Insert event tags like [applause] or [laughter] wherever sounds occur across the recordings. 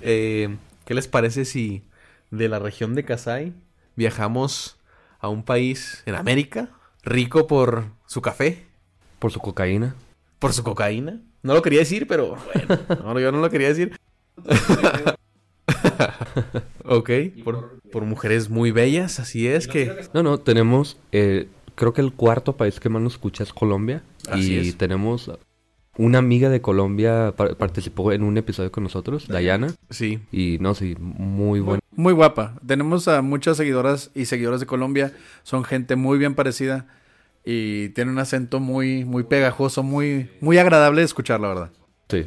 Eh, ¿Qué les parece si de la región de Kasai viajamos a un país en América rico por su café, Por su cocaína. por su cocaína? No lo quería decir, pero bueno, [laughs] no, yo no lo quería decir. [laughs] ok, por, por mujeres muy bellas, así es que... No, no, tenemos, eh, creo que el cuarto país que más nos escucha es Colombia. Así y es. tenemos una amiga de Colombia, par- participó en un episodio con nosotros, Dayana. Sí, Y no, sí, muy buena. Muy guapa. Tenemos a muchas seguidoras y seguidores de Colombia. Son gente muy bien parecida y tiene un acento muy, muy pegajoso, muy, muy agradable de escuchar, la verdad. Sí.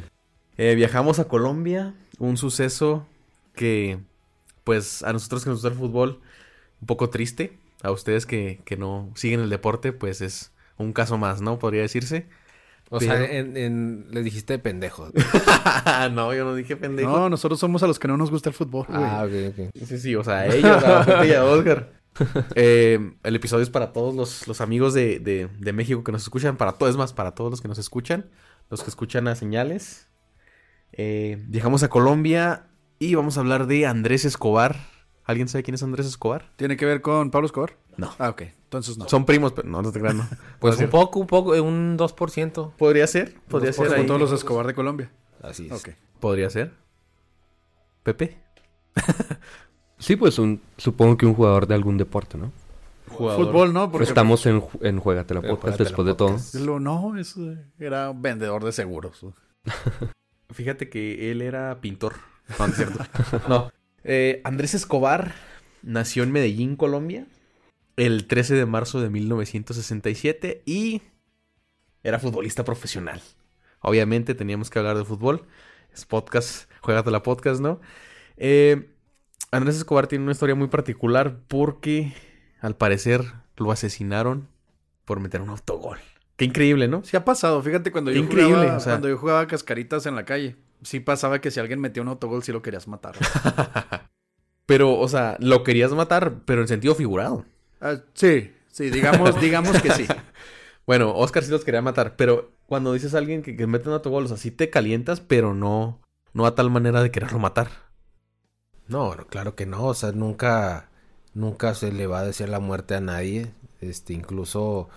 Eh, viajamos a Colombia, un suceso que, pues, a nosotros que nos gusta el fútbol, un poco triste. A ustedes que, que no siguen el deporte, pues es un caso más, ¿no? Podría decirse. O Pero- sea, en, en- les dijiste pendejos. [laughs] no, yo no dije pendejo. No, nosotros somos a los que no nos gusta el fútbol. güey. ah, ok, ok. Sí, sí, o sea, ellos, a Pepe y a Oscar. [laughs] Eh, el episodio es para todos los, los amigos de, de- de México que nos escuchan, para todos, es más, para todos los que nos escuchan, los que escuchan a señales. Eh, viajamos a Colombia y vamos a hablar de Andrés Escobar. ¿Alguien sabe quién es Andrés Escobar? ¿Tiene que ver con Pablo Escobar? No. Ah, ok. Entonces no. Son primos, pero no, no te creas, no. [laughs] Pues un poco, un poco, eh, un 2%. Podría ser, podría ser Como todos los Escobar de Colombia. Así es. Ok. Podría ser. Pepe. [laughs] Sí, pues un, supongo que un jugador de algún deporte, ¿no? Jugador. Fútbol, ¿no? Porque Estamos en, en Juegatela En Podcast Juégatela después de todo. No, eso era un vendedor de seguros. [laughs] Fíjate que él era pintor. No, no es cierto. [laughs] no. Eh, Andrés Escobar nació en Medellín, Colombia, el 13 de marzo de 1967 y era futbolista profesional. Obviamente teníamos que hablar de fútbol. Es podcast, juégate la podcast, ¿no? Eh, Andrés Escobar tiene una historia muy particular porque al parecer lo asesinaron por meter un autogol. Qué increíble, ¿no? Sí ha pasado. Fíjate cuando Qué yo increíble, jugaba, o sea. cuando yo jugaba cascaritas en la calle. Sí pasaba que si alguien metía un autogol sí lo querías matar. [laughs] Pero, o sea, lo querías matar, pero en sentido figurado. Ah, sí, sí, digamos, digamos que sí. [laughs] Bueno, Oscar sí los quería matar, pero cuando dices a alguien que, que mete un autogol, o sea, sí te calientas, pero no, no a tal manera de quererlo matar. No, claro que no. O sea, nunca, nunca se le va a decir la muerte a nadie. Este, incluso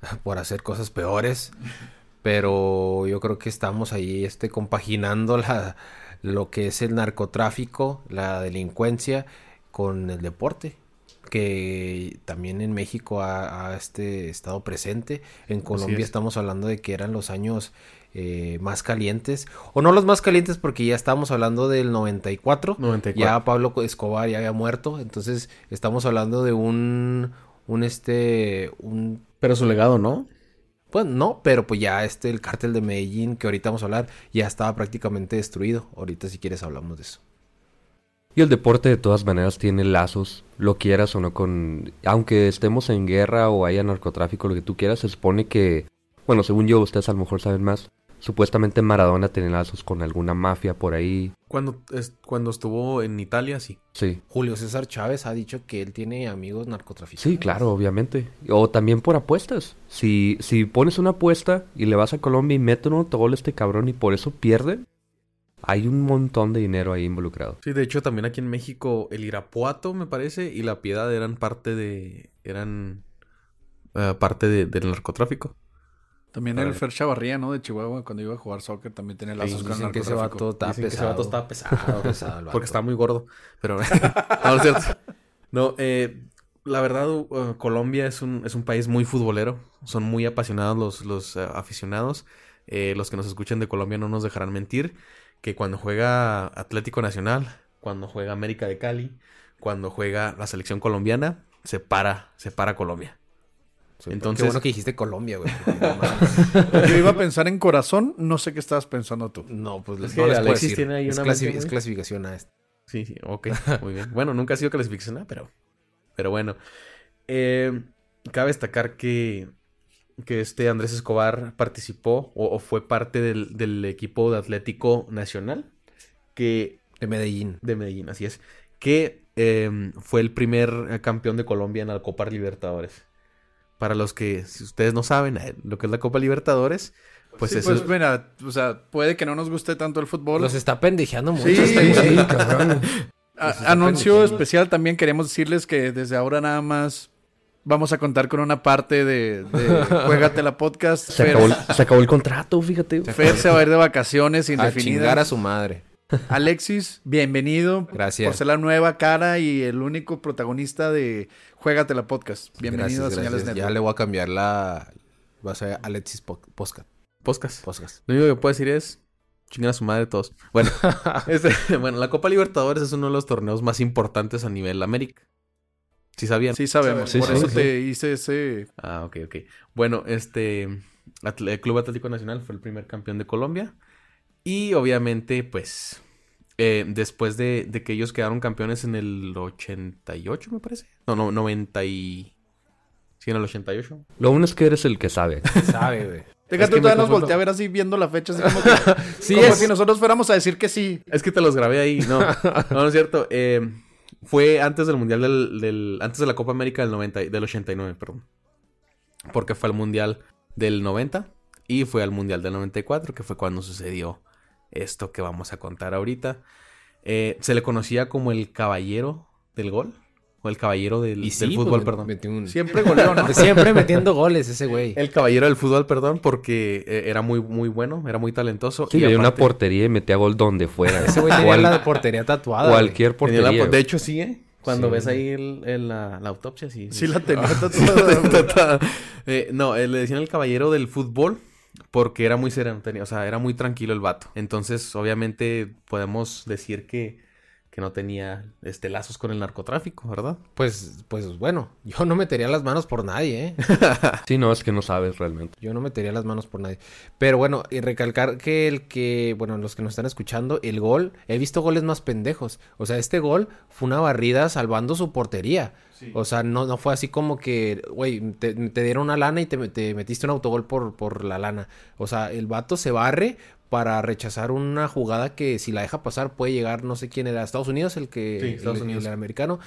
[laughs] por hacer cosas peores. Pero yo creo que estamos ahí, este, compaginando la, lo que es el narcotráfico, la delincuencia, con el deporte. Que también en México ha, ha, este, estado presente. En Colombia es. estamos hablando de que eran los años eh, más calientes. O no los más calientes porque ya estamos hablando del 94. 94. Ya Pablo Escobar ya había muerto. Entonces estamos hablando de un, un este, un, Pero su legado, ¿no? pues no, pero pues ya este, el cártel de Medellín que ahorita vamos a hablar, ya estaba prácticamente destruido. Ahorita si quieres hablamos de eso. Y el deporte de todas maneras tiene lazos, lo quieras o no con... Aunque estemos en guerra o haya narcotráfico, lo que tú quieras, se supone que... Bueno, según yo, ustedes a lo mejor saben más. Supuestamente Maradona tiene lazos con alguna mafia por ahí. Cuando, es- cuando estuvo en Italia, sí. Sí. Julio César Chávez ha dicho que él tiene amigos narcotraficantes. Sí, claro, obviamente. O también por apuestas. Si, si pones una apuesta y le vas a Colombia y mete un autogol a este cabrón y por eso pierden, hay un montón de dinero ahí involucrado. Sí, de hecho, también aquí en México, el Irapuato, me parece, y la Piedad eran parte de. eran. eh, parte de- del narcotráfico. También el Fer Chavarría, ¿no? De Chihuahua, cuando iba a jugar soccer, también tenía lazos con el que ese vato está Dicen que ese vato pesado. está pesado. [laughs] pesado el vato. Porque está muy gordo. Pero. [laughs] no, no es cierto. No, eh, la verdad, uh, Colombia es un, es un país muy futbolero. Son muy apasionados los, los eh, aficionados. Eh, los que nos escuchan de Colombia no nos dejarán mentir. Que cuando juega Atlético Nacional, cuando juega América de Cali, cuando juega la selección colombiana, se para, se para Colombia. Sí, Entonces- Qué bueno que dijiste Colombia, güey. no. [laughs] Yo iba a pensar en corazón, no sé qué estabas pensando tú. No, pues Es no que les puedo Alexis decir. tiene ahí es, una clasi- mente es clasificación a. Sí, sí, ok, muy bien. Bueno, nunca ha sido clasificación, A, pero, pero bueno. Eh, cabe destacar que, que este Andrés Escobar participó o, o fue parte del, del equipo de Atlético Nacional, que De Medellín. de Medellín, así es, que eh, fue el primer campeón de Colombia en la Copa Libertadores. Para los que, si ustedes no saben eh, lo que es la Copa Libertadores, pues Sí, eso pues mira, o sea, puede que no nos guste tanto el fútbol. Los está pendejeando mucho Sí, este sí. [laughs] cabrón. A- anuncio especial también queremos decirles que desde ahora nada más vamos a contar con una parte de, de [laughs] Juégatela Podcast. Se Fer, acabó, el, se acabó el contrato, fíjate. Fer se va a ir de vacaciones A chingar a indefinidas. su madre. Alexis, bienvenido. Gracias. Por ser la nueva cara y el único protagonista de Juégatela Podcast. Bienvenido Gracias, a Señales gracias. Ya Network. le voy a cambiar la... Va a ser Alexis Po- Posca. podcast. Poscas. Lo único que puedo decir es chingar a su madre todos. Bueno, [laughs] este, bueno, la Copa Libertadores es uno de los torneos más importantes a nivel América. ¿Sí sabían? Sí sabemos, Sí, por sí, eso sí. te hice ese... Ah, ok, ok. Bueno, este el Club Atlético Nacional fue el primer campeón de Colombia. Y obviamente, pues, eh, después de, de que ellos quedaron campeones en el 88, me parece. No, no, 90 y... Sí, en el 88. Lo bueno es que eres el que sabe. [laughs] Sabe, güey. Déjate, que me todavía nos confundo. voltea a ver así viendo la fecha, así como, que, [laughs] Sí, como es- si nosotros fuéramos a decir que sí. Es que te los grabé ahí. No, [laughs] no, no es cierto. Eh, fue antes del Mundial del, del- Antes de la Copa América del, 90, y- del 89, perdón. Porque fue al Mundial del 90 y fue al Mundial del 94, que fue cuando sucedió esto que vamos a contar ahorita. Eh, se le conocía como el caballero del gol. O el caballero del, Y sí, del fútbol, perdón. metió un- Siempre goleó, ¿no? [laughs] Siempre metiendo goles ese güey. El caballero del fútbol, perdón, porque eh, era muy, muy bueno, era muy talentoso. Sí, y había una aparte- portería y metía gol donde fuera. Ese güey tenía la portería tatuada. cualquier la portería. po- de hecho, sí, ¿eh? Cuando Sí. ves ahí el- el- la, la autopsia, sí. Sí la tenía [laughs] tatuada. Eh, no, eh, le decían el caballero del fútbol porque era muy sereno, tenía- o sea, era muy tranquilo el vato. Entonces, obviamente, podemos decir que, que no tenía este lazos con el narcotráfico, ¿verdad? Pues, pues bueno, [laughs] yo no metería las manos por nadie, ¿eh? [laughs] Sí, no, es que no sabes realmente. Yo no metería las manos por nadie. Pero bueno, y recalcar que el que, bueno, los que nos están escuchando, el gol, he visto goles más pendejos. O sea, este gol fue una barrida salvando su portería. O sea, no, no fue así como que, güey, te, te dieron una lana y te, te metiste un autogol por, por la lana. O sea, el vato se barre para rechazar una jugada que si la deja pasar puede llegar, no sé quién era, Estados Unidos, el que, Sí, Estados el- Unidos. el americano,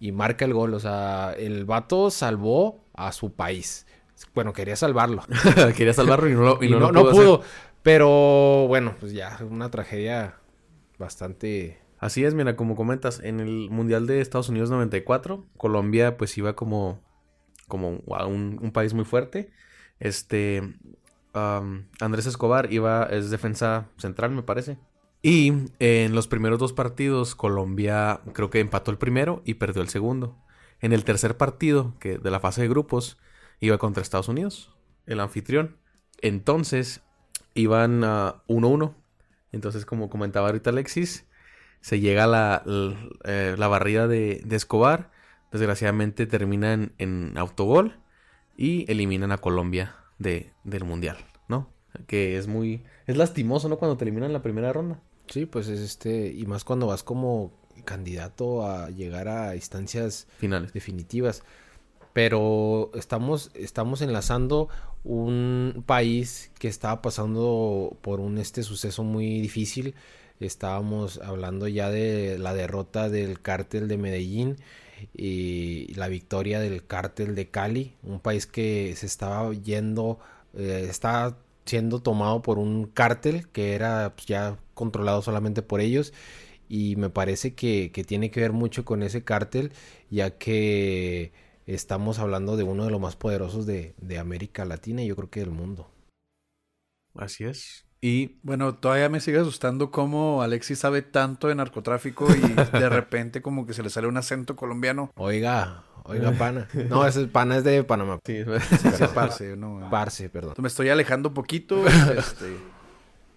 y marca el gol. O sea, el vato salvó a su país. Bueno, quería salvarlo. [laughs] Quería salvarlo y no lo Y [laughs] y no, lo no pudo. Pero bueno, pues ya, una tragedia bastante. Así es, mira, como comentas, en el Mundial de Estados Unidos 94, Colombia pues iba como, como a un, un país muy fuerte. Este, Andrés Escobar iba, es defensa central, me parece. Y en los primeros dos partidos, Colombia creo que empató el primero y perdió el segundo. En el tercer partido, que de la fase de grupos, iba contra Estados Unidos, el anfitrión. Entonces, iban a 1-1. Entonces, como comentaba ahorita Alexis, se llega la, eh, la barrida de, de Escobar. Desgraciadamente termina en, en autogol y eliminan a Colombia de, del Mundial, ¿no? Que es muy... Es lastimoso, ¿no? Cuando te eliminan la primera ronda. Sí, pues es este. Y más cuando vas como candidato a llegar a instancias Finales. definitivas. Pero estamos, estamos enlazando un país que estaba pasando por un este suceso muy difícil. Estábamos hablando ya de la derrota del cártel de Medellín y la victoria del cártel de Cali, un país que se estaba yendo, eh, estaba siendo tomado por un cártel que era pues, ya controlado solamente por ellos y me parece que, que tiene que ver mucho con ese cártel ya que estamos hablando de uno de los más poderosos de, de América Latina y yo creo que del mundo. Así es. Y Bueno, todavía me sigue asustando cómo Alexis sabe tanto de narcotráfico y de [laughs] repente como que se le sale un acento colombiano. Oiga, oiga, [laughs] pana. No, ese pana es de Panamá. sí, Sí, [laughs] parce, no, Parce, perdón. Me estoy alejando un poquito. este,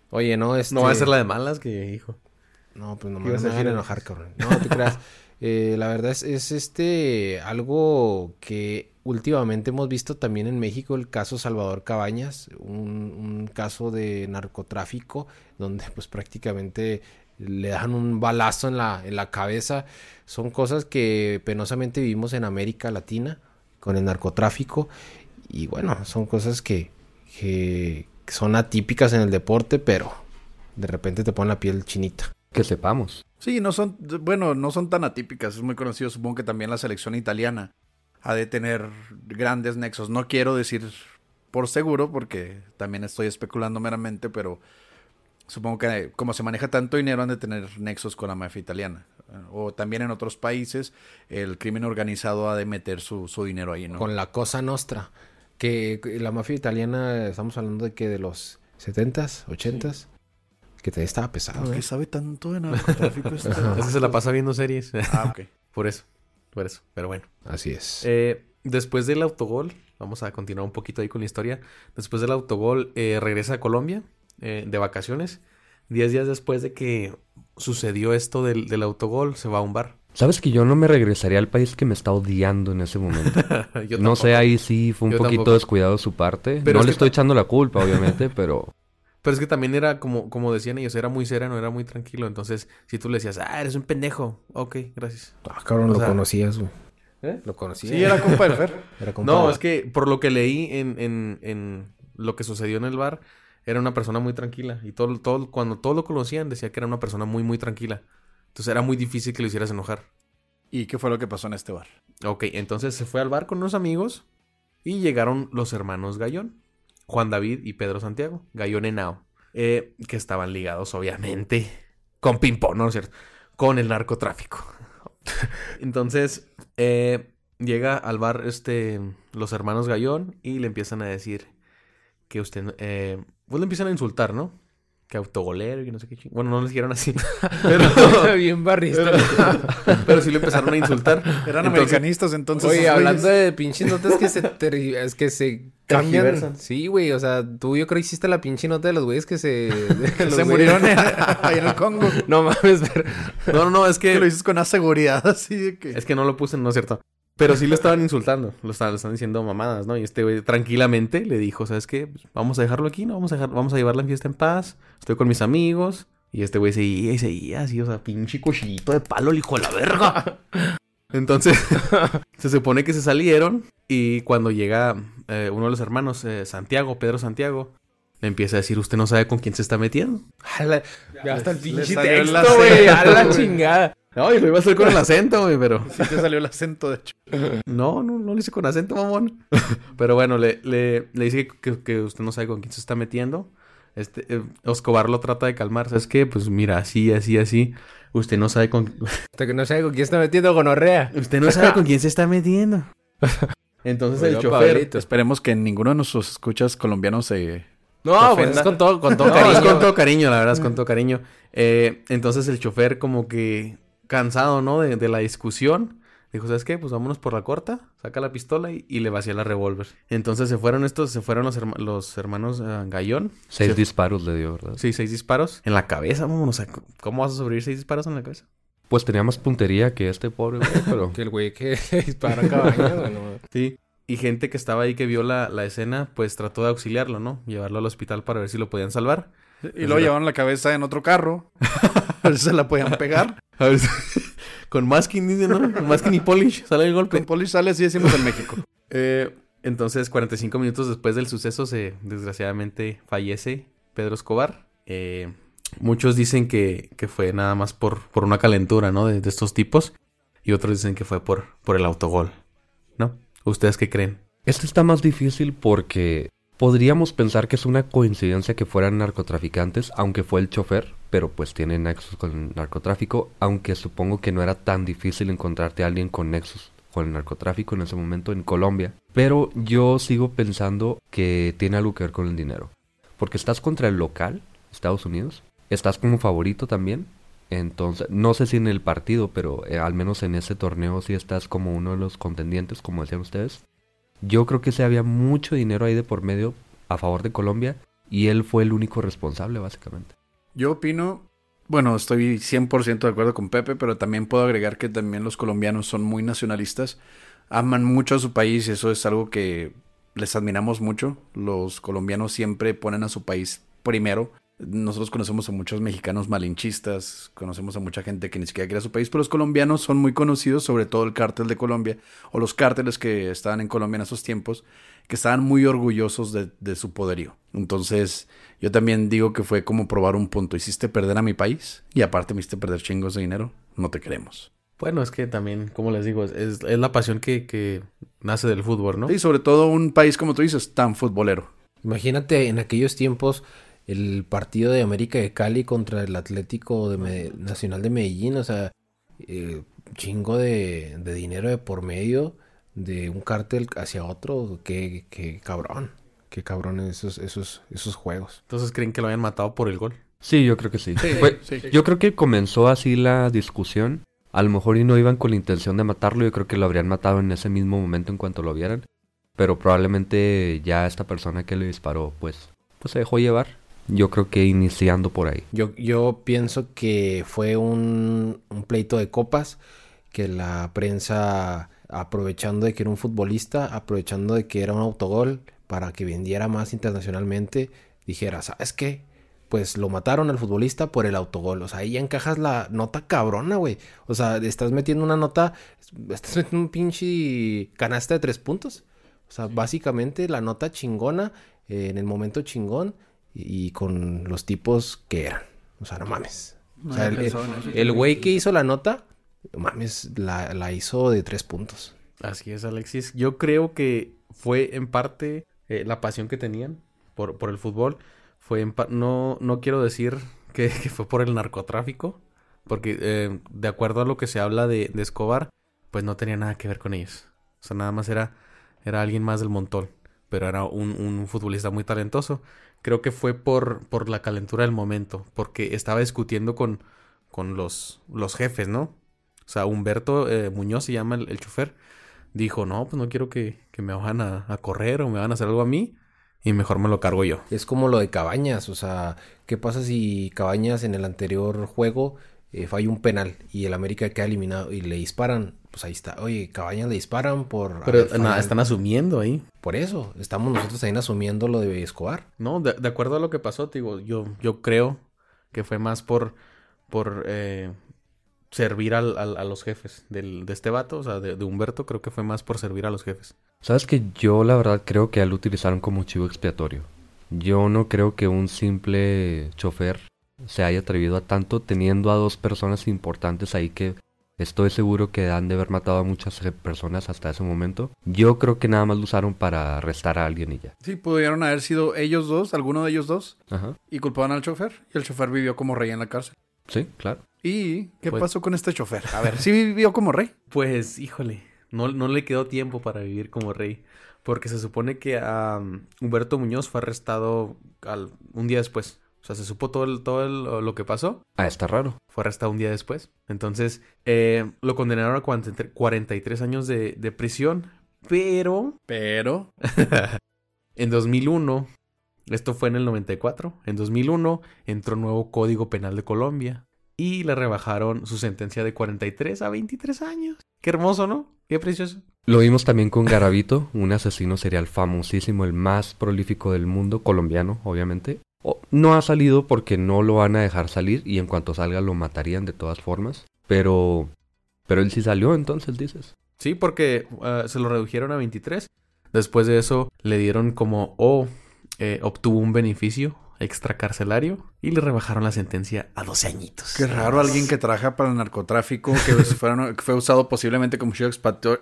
Oye, no, este... no va a ser la de malas que, hijo. No, pues no ¿Qué me ibas a decir? enojar, cabrón. No, no te creas. Eh, la verdad es, es este algo que últimamente hemos visto también en México, el caso Salvador Cabañas, un, un caso de narcotráfico donde pues prácticamente le dan un balazo en la, en la cabeza. Son cosas que penosamente vivimos en América Latina con el narcotráfico y bueno, son cosas que, que son atípicas en el deporte, pero de repente te ponen la piel chinita. Que sepamos. Sí, no son, bueno, no son tan atípicas, es muy conocido. Supongo que también la selección italiana ha de tener grandes nexos. No quiero decir por seguro, porque también estoy especulando meramente, pero supongo que como se maneja tanto dinero han de tener nexos con la mafia italiana. O también en otros países el crimen organizado ha de meter su, su dinero ahí, ¿no? Con la Cosa Nostra. Que la mafia italiana, estamos hablando de que de los 70s, 80s. Que te estaba pesado, ¿Por ¿eh? qué sabe tanto de narcotráfico este? [laughs] Ese se la pasa viendo series. Ah, ok. [laughs] por eso, por eso. Pero bueno. Así es. Eh, después del autogol, vamos a continuar un poquito ahí con la historia. Después del autogol, eh, regresa a Colombia eh, de vacaciones. Diez días después de que sucedió esto del, del autogol, se va a un bar. Sabes que yo no me regresaría al país que me está odiando en ese momento. [laughs] Yo no sé, ahí sí fue un Yo poquito tampoco. descuidado de su parte. Pero no le estoy echando la culpa, obviamente, [laughs] pero Pero es que también era como, como decían ellos, era muy sereno, era muy tranquilo. Entonces, si tú le decías, ah, eres un pendejo, ok, gracias. Ah, cabrón, o lo sea- conocías, güey. ¿Eh? Lo conocías. Sí, era compa del Fer. [laughs] Era compa No, de- es que por lo que leí en, en, en lo que sucedió en el bar, era una persona muy tranquila. Y todo, todo, cuando todos lo conocían, decía que era una persona muy, muy tranquila. Entonces era muy difícil que lo hicieras enojar. ¿Y qué fue lo que pasó en este bar? Ok, entonces se fue al bar con unos amigos y llegaron los hermanos Gallón, Juan David y Pedro Santiago, Gallón Henao, eh, que estaban ligados obviamente con Pimpón, ¿no es cierto? Con el narcotráfico. [laughs] entonces eh, llega al bar este, los hermanos Gallón y le empiezan a decir que usted, eh, pues le empiezan a insultar, ¿no? Que autogolero y que no sé qué ching- Bueno, no les dijeron así, [laughs] pero, [laughs] Bien barrista. pero [laughs] sí le empezaron a insultar. Eran Entonces- americanistas entonces. Oye, hablando güeyes. de pinches notas que se es que se cambian. Sí, güey, o sea, tú yo creo que hiciste la pinche nota de los güeyes que se los se murieron en- ahí en el Congo. No mames, pero No, no, no, es Que lo dices con una seguridad así de que... Es que no lo puse, no es cierto. Pero sí lo estaban insultando. Lo estaban, le estaban diciendo mamadas, ¿no? Y este güey tranquilamente le dijo, ¿sabes qué? Pues vamos a dejarlo aquí, ¿no? Vamos a, dejar, vamos a llevar la fiesta en paz. Estoy con mis amigos. Y este güey seguía y seguía así, o sea, pinche cochillito de palo, el hijo de la verga. [laughs] Entonces, [laughs] se supone que se salieron. Y cuando llega eh, uno de los hermanos, eh, Santiago, Pedro Santiago, le empieza a decir, usted no sabe con quién se está metiendo. a la- ya hasta el pinche texto, [laughs] güey, a la chingada. No, y lo iba a hacer con el acento, güey, pero... Sí te salió el acento, de hecho. [laughs] No, no, no lo hice con acento, mamón. [laughs] Pero bueno, le, le, le dice que, que usted no sabe con quién se está metiendo. Este, eh, Escobar lo trata de calmar. ¿Sabes qué? Pues mira, así, así, así. Usted no sabe con... Hasta que no sabe con quién está metiendo gonorrea. [laughs] Usted no sabe con quién se está metiendo. Entonces el chofer... Pablito. Esperemos que ninguno de nuestros escuchas colombianos se... No, pues es con todo, con todo No, cariño. es con todo cariño, la verdad, es con todo cariño. Eh, entonces el chofer como que cansado, ¿no? De, de la discusión. Dijo, ¿sabes qué? Pues vámonos por la corta. Saca la pistola y, y le vacía la revólver. Entonces se fueron estos, se fueron los, herma- los hermanos eh, Gallón. seis Se- disparos le dio, ¿verdad? Sí, seis disparos. En la cabeza, vámonos. O sea, ¿cómo vas a sobrevivir seis disparos en la cabeza? Pues tenía más puntería que este pobre güey, pero... [laughs] Que el güey que [laughs] dispara güey, no. Sí. Y gente que estaba ahí que vio la, la escena, pues trató de auxiliarlo, ¿no? Llevarlo al hospital para ver si lo podían salvar. Y luego llevaron la cabeza en otro carro. [laughs] [laughs] A ver si se la podían pegar. A ver si- [laughs] Con masking, dice, ¿no? Con masking y polish sale el golpe. Con Poli sale así decimos en México. Eh, entonces, 45 minutos después del suceso, se desgraciadamente fallece Pedro Escobar. Eh, muchos dicen que, que fue nada más por, por una calentura, ¿no? De, de estos tipos. Y otros dicen que fue por, por el autogol, ¿no? ¿Ustedes qué creen? Este está más difícil porque podríamos pensar que es una coincidencia que fueran narcotraficantes, aunque fue el chofer, pero pues tiene nexos con el narcotráfico, aunque supongo que no era tan difícil encontrarte a alguien con nexos con el narcotráfico en ese momento en Colombia. Pero yo sigo pensando que tiene algo que ver con el dinero. Porque estás contra el local, Estados Unidos, estás como favorito también. Entonces, no sé si en el partido, pero eh, al menos en ese torneo sí estás como uno de los contendientes, como decían ustedes. Yo creo que sí había mucho dinero ahí de por medio a favor de Colombia y él fue el único responsable, básicamente. Yo opino, bueno, estoy 100% de acuerdo con Pepe, pero también puedo agregar que también los colombianos son muy nacionalistas, aman mucho a su país y eso es algo que les admiramos mucho. Los colombianos siempre ponen a su país primero Nosotros conocemos a muchos mexicanos malinchistas, conocemos a mucha gente que ni siquiera quiere a su país, pero los colombianos son muy conocidos, sobre todo el cártel de Colombia, o los cárteles que estaban en Colombia en esos tiempos, que estaban muy orgullosos de, de su poderío. Entonces, yo también digo que fue como probar un punto. Hiciste perder a mi país y aparte me hiciste perder chingos de dinero, no te queremos. Bueno, es que también, como les digo, es, es, es la pasión que, que nace del fútbol, ¿no? Y sobre todo un país, como tú dices, tan futbolero. Imagínate en aquellos tiempos el partido de América de Cali contra el Atlético de Nacional de Medellín, o sea, eh, chingo de, de dinero de por medio de un cártel hacia otro, qué, qué cabrón, qué cabrón esos, esos, esos juegos. Entonces creen que lo habían matado por el gol. Sí, yo creo que sí. Sí, Fue- sí. Yo creo que comenzó así la discusión. A lo mejor y no iban con la intención de matarlo. Yo creo que lo habrían matado en ese mismo momento en cuanto lo vieran. Pero probablemente ya esta persona que le disparó, pues, pues se dejó llevar. Yo creo que iniciando por ahí. Yo, yo pienso que fue un, pleito de copas que la prensa, aprovechando de que era un futbolista, aprovechando de que era un autogol para que vendiera más internacionalmente, dijera, ¿sabes qué? Pues lo mataron al futbolista por el autogol. O sea, ahí ya encajas la nota cabrona, güey. O sea, estás metiendo una nota, estás metiendo un pinche canasta de tres puntos. O sea, básicamente la nota chingona eh, en el momento chingón y, con los tipos que eran. O sea, no mames. O sea, el- el- el güey que hizo la nota, no mames, la, la hizo de tres puntos. Así es, Alexis. Yo creo que fue en parte eh, la pasión que tenían por, por el fútbol. Fue en no, no quiero decir que, [laughs] que fue por el narcotráfico, porque eh, de acuerdo a lo que se habla de, de Escobar, pues no tenía nada que ver con ellos. O sea, nada más era, era alguien más del montón, pero era un, un futbolista muy talentoso. Creo que fue por, por la calentura del momento, porque estaba discutiendo con, con los, los jefes, ¿no? O sea, Humberto eh, Muñoz se llama el, el chofer dijo, no, pues no quiero que, que me vayan a, a correr o me van a hacer algo a mí y mejor me lo cargo yo. Es como lo de Cabañas, o sea, ¿qué pasa si Cabañas en el anterior juego eh, falla un penal y el América queda eliminado y le disparan? Pues ahí está, oye, Cabañas le disparan por... Pero nada, están asumiendo ahí. Por eso, estamos nosotros también asumiendo lo de Escobar. No, de, de acuerdo a lo que pasó, te digo, yo, yo creo que fue más por, por eh, servir al, al- a los jefes del, de este vato, o sea, de, de Humberto, creo que fue más por servir a los jefes. Sabes que yo la verdad creo que a él lo utilizaron como chivo expiatorio. Yo no creo que un simple chofer se haya atrevido a tanto teniendo a dos personas importantes ahí que estoy seguro que han de haber matado a muchas eh, personas hasta ese momento. Yo creo que nada más lo usaron para arrestar a alguien y ya. Sí, pudieron haber sido ellos dos, alguno de ellos dos, Ajá. y culpaban al chofer. Y el chofer vivió como rey en la cárcel. Sí, claro. ¿Y qué Pues- pasó con este chofer? A ver, ¿sí vivió como rey? Pues, híjole, no, no le quedó tiempo para vivir como rey. Porque se supone que a um, Humberto Muñoz fue arrestado al, un día después. O sea, se supo todo, el, todo el- lo que pasó. Ah, está raro. Fue arrestado un día después. Entonces, eh, lo condenaron a 43 43 años de, de prisión. Pero Pero... [laughs] en 2001, esto fue en el 94, en 2001 entró un nuevo Código Penal de Colombia. Y le rebajaron su sentencia de 43 a 23 años. Qué hermoso, ¿no? Qué precioso. Lo vimos también con Garavito, un asesino serial famosísimo, el más prolífico del mundo, colombiano, obviamente. No ha salido porque no lo van a dejar salir y en cuanto salga lo matarían de todas formas. Pero, pero él sí salió, entonces dices. Sí, porque ah, se lo redujeron a 23. Después de eso le dieron como o eh, obtuvo un beneficio extracarcelario y le rebajaron la sentencia a 12 añitos. Qué raro alguien que trabaja para el narcotráfico, que, [laughs] fueron- que fue usado posiblemente como chivo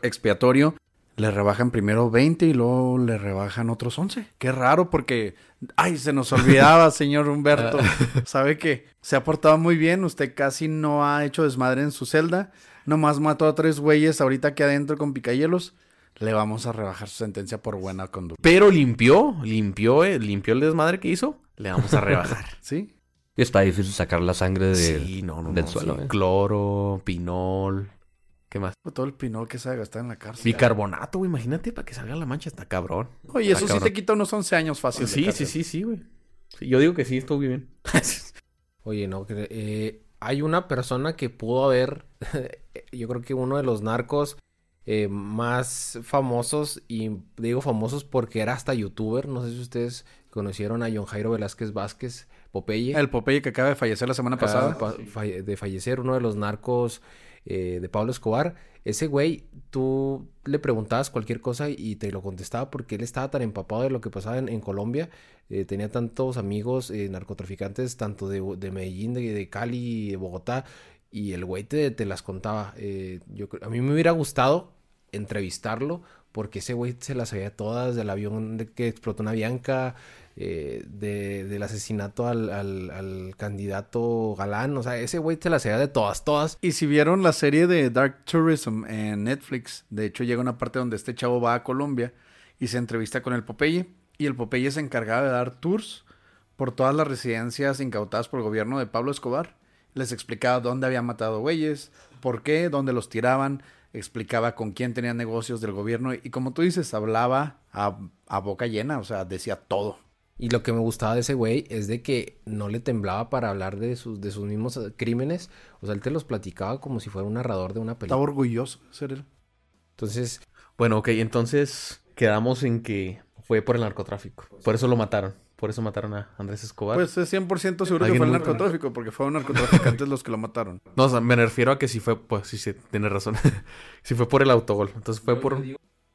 expiatorio, le rebajan primero 20 y luego le rebajan otros 11. Qué raro porque, ay, se nos olvidaba, [laughs] señor Humberto. ¿Sabe qué? Se ha portado muy bien, usted casi no ha hecho desmadre en su celda, nomás mató a tres güeyes ahorita aquí adentro con picayelos. Le vamos a rebajar su sentencia por buena conducta. Pero limpió, limpió, eh, limpió el desmadre que hizo. Le vamos a rebajar. [laughs] ¿Sí? Está difícil sacar la sangre de, sí, no, no, del no, suelo. sí. ¿eh? Cloro, pinol. ¿Qué más? Todo el pinol que se ha gastado en la cárcel. Bicarbonato, güey. Imagínate para que salga la mancha. Está cabrón. Oye, Está eso sí te quita unos 11 años fácil. Sí, sí, sí, sí, güey. Sí, yo digo que sí, estuvo bien. [laughs] Oye, no, eh, hay una persona que pudo haber, [laughs] yo creo que uno de los narcos eh, más famosos, y digo famosos porque era hasta youtuber, no sé si ustedes conocieron a John Jairo Velázquez Vázquez, Popeye. El Popeye que acaba de fallecer la semana acaba pasada. pa- falle- de fallecer, uno de los narcos eh, de Pablo Escobar. Ese güey, tú le preguntabas cualquier cosa y te lo contestaba porque él estaba tan empapado de lo que pasaba en, Colombia. eh, tenía tantos amigos eh, narcotraficantes, tanto de, de Medellín, de, de Cali, de Bogotá. Y el güey te, te las contaba. Yo, a mí me hubiera gustado entrevistarlo porque ese güey se las sabía todas del avión que explotó una Bianca, eh, de- del asesinato al, al- al candidato galán. O sea, ese güey se las sabía de todas, todas. Y si vieron la serie de Dark Tourism en Netflix, de hecho llega una parte donde este chavo va a Colombia y se entrevista con el Popeye. Y el Popeye se encargaba de dar tours por todas las residencias incautadas por el gobierno de Pablo Escobar. Les explicaba dónde había matado güeyes, por qué, dónde los tiraban, explicaba con quién tenía negocios del gobierno y como tú dices, hablaba a, a boca llena, o sea, decía todo. Y lo que me gustaba de ese güey es de que no le temblaba para hablar de sus, de sus mismos eh, crímenes. O sea, él te los platicaba como si fuera un narrador de una Estaba película. orgulloso de ser él. Entonces, Bueno, ok, entonces quedamos en que fue por el narcotráfico. Por eso lo mataron. Por eso mataron a Andrés Escobar. Pues es 100% seguro que Alguien fue el narcotráfico, porque fueron narcotraficantes los que lo mataron. no, o sea, me refiero a que si fue, pues sí, sí, tienes razón. [laughs] si fue por el autogol. Entonces fue por...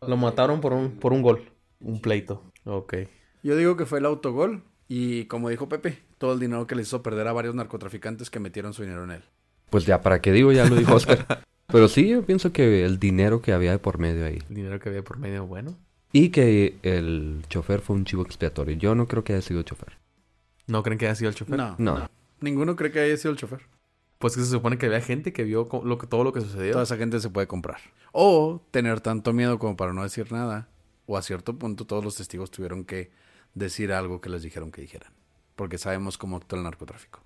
Lo mataron por un, por un gol. Un pleito. Ok. Yo digo que fue el autogol y como dijo Pepe, todo el dinero que le hizo perder a varios narcotraficantes que metieron su dinero en él. Pues ya, ¿para qué digo? Ya lo dijo Oscar. [laughs] Pero sí, yo pienso que el dinero que había de por medio ahí. El dinero que había por medio, bueno. Y que el chofer fue un chivo expiatorio. Yo no creo que haya sido chofer. ¿No creen que haya sido el chofer? No, No. ninguno cree que haya sido el chofer. Pues que se supone que había gente que vio lo que, todo lo que sucedió. Toda esa gente se puede comprar. O tener tanto miedo como para no decir nada. O a cierto punto todos los testigos tuvieron que decir algo que les dijeron que dijeran. Porque sabemos cómo actúa el narcotráfico.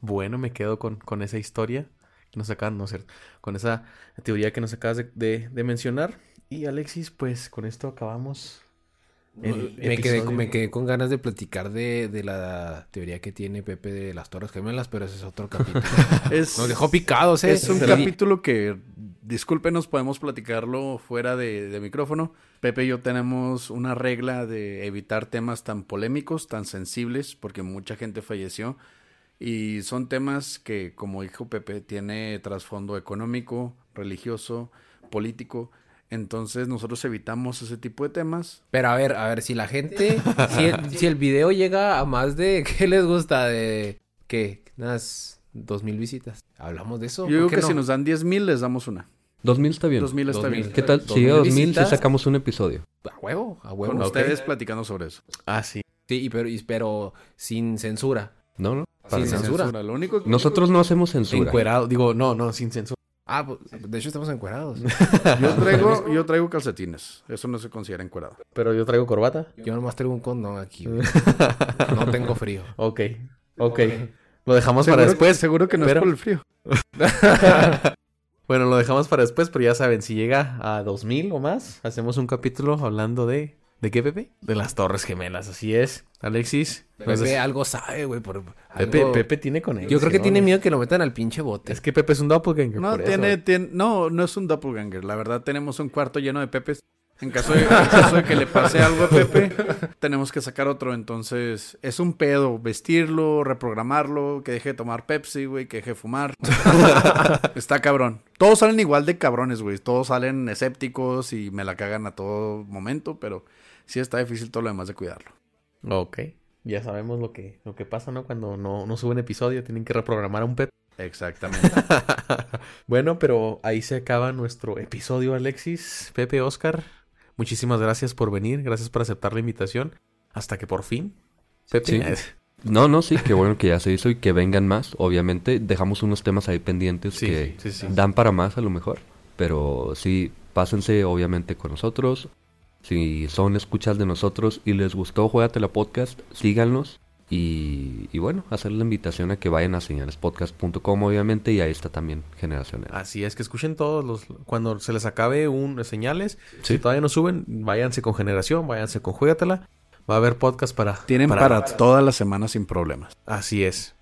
Bueno, me quedo con, con esa historia que nos acaban, no cierto, con esa teoría que nos acabas de, de- de mencionar. Y Alexis, pues con esto acabamos. el me quedé, me quedé con ganas de platicar de, de la teoría que tiene Pepe de las Torres Gemelas, pero ese es otro capítulo. [laughs] Es, Nos dejó picados, ¿eh? es un capítulo que, discúlpenos, podemos platicarlo fuera de, de micrófono. Pepe y yo tenemos una regla de evitar temas tan polémicos, tan sensibles, porque mucha gente falleció. Y son temas que, como dijo Pepe, tiene trasfondo económico, religioso, político. Entonces nosotros evitamos ese tipo de temas. Pero a ver, a ver, si la gente, si el, si el video llega a más de, [laughs] ¿qué les gusta? De, ¿qué? Unas dos mil visitas. ¿Hablamos de eso? Yo digo ¿Por qué que no? si nos dan 10 mil, les damos una. 2000 está bien. 2000 está 2000. bien. ¿Qué tal? Dos Si llega a mil 2000, si sacamos un episodio. A huevo, a huevo. Con ustedes platicando sobre eso. Ah, sí. Sí, y pero, y- pero sin censura. No, no. Sin nada. censura. Lo único que- Nosotros no hacemos censura. Encuerado. Digo, no, no, sin censura. Ah, pues, de hecho estamos encuerados. [laughs] Yo traigo, [laughs] yo traigo calcetines. Eso no se considera encuerado. Pero yo traigo corbata. Yo nomás traigo un condón aquí. güey. [laughs] No tengo frío. Ok. Ok. Lo dejamos para después. Seguro que no pero- es por el frío. Bueno, lo dejamos para después, pero ya saben, si llega a 2000 o más, hacemos un capítulo hablando de. ¿De qué, Pepe? De las Torres Gemelas, así es. Alexis. Pepe algo sabe, güey. por- Pepe, algo- Pepe tiene con él. Yo creo que tiene miedo que lo metan al pinche bote. Es que Pepe es un doppelganger. No, por eso. tiene, tiene- no, no es un doppelganger. La verdad, tenemos un cuarto lleno de Pepes. En caso de, en caso de que le pase algo a Pepe, [laughs] tenemos que sacar otro. Entonces, es un pedo vestirlo, reprogramarlo, que deje de tomar Pepsi, güey, que deje de fumar. [laughs] Está cabrón. Todos salen igual de cabrones, güey. Todos salen escépticos y me la cagan a todo momento, pero sí está difícil todo lo demás de cuidarlo. Ok. Ya sabemos lo que, lo que pasa, ¿no? Cuando no, no suben episodio, tienen que reprogramar a un Pepe. Exactamente. [laughs] bueno, pero ahí se acaba nuestro episodio, Alexis. Pepe, Oscar, muchísimas gracias por venir. Gracias por aceptar la invitación. Hasta que por fin. Pepe. Sí. [laughs] No, no, sí, qué bueno que ya se hizo y que vengan más. Obviamente, dejamos unos temas ahí pendientes Sí, que sí, sí. dan para más a lo mejor. Pero sí, pásense obviamente con nosotros. Si son escuchas de nosotros y les gustó la Podcast, síganos. Y, y bueno, hacer la invitación a que vayan a señalespodcast.com obviamente y ahí está también Generación N. Así es, que escuchen todos los... Cuando se les acabe un señales, Sí. si todavía no suben, váyanse con Generación, váyanse con Juégatela. Va a haber podcast para... Tienen para, todas las semanas sin problemas. Así es.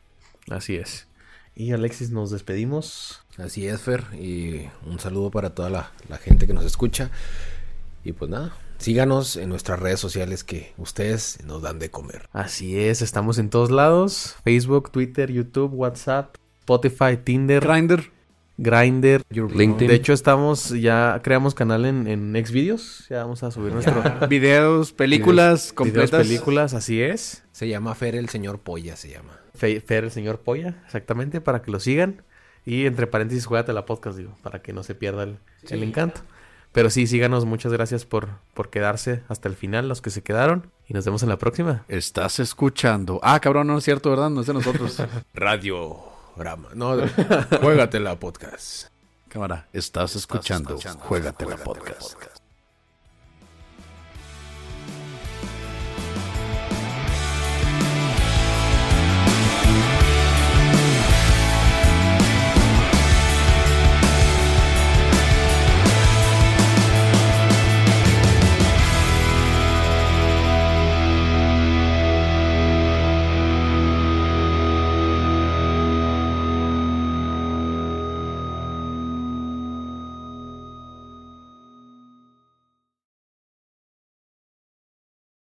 Así es. Y Alexis, nos despedimos. Así es, Fer. Y un saludo para toda la, la gente que nos escucha. Y pues nada, síganos en nuestras redes sociales que ustedes nos dan de comer. Así es, estamos en todos lados. Facebook, Twitter, YouTube, WhatsApp, Spotify, Tinder, Grinder. Grindr. LinkedIn. De hecho, estamos, ya creamos canal en, en Xvideos. Ya vamos a subir nuestro [laughs] [laughs] Videos, películas videos, completas. películas, así es. Se llama Fer el señor Polla, se llama. Fe- Fer, el señor Polla, exactamente, para que lo sigan. Y entre paréntesis, juégate la podcast, digo, para que no se pierda el, el encanto. Pero sí, síganos, muchas gracias por, por quedarse hasta el final, los que se quedaron. Y nos vemos en la próxima. Estás escuchando. Ah, cabrón, no es cierto, ¿verdad? No es de nosotros. [laughs] Radio Grama. No, [laughs] juégatela podcast. Cámara, estás escuchando. Juégatela podcast.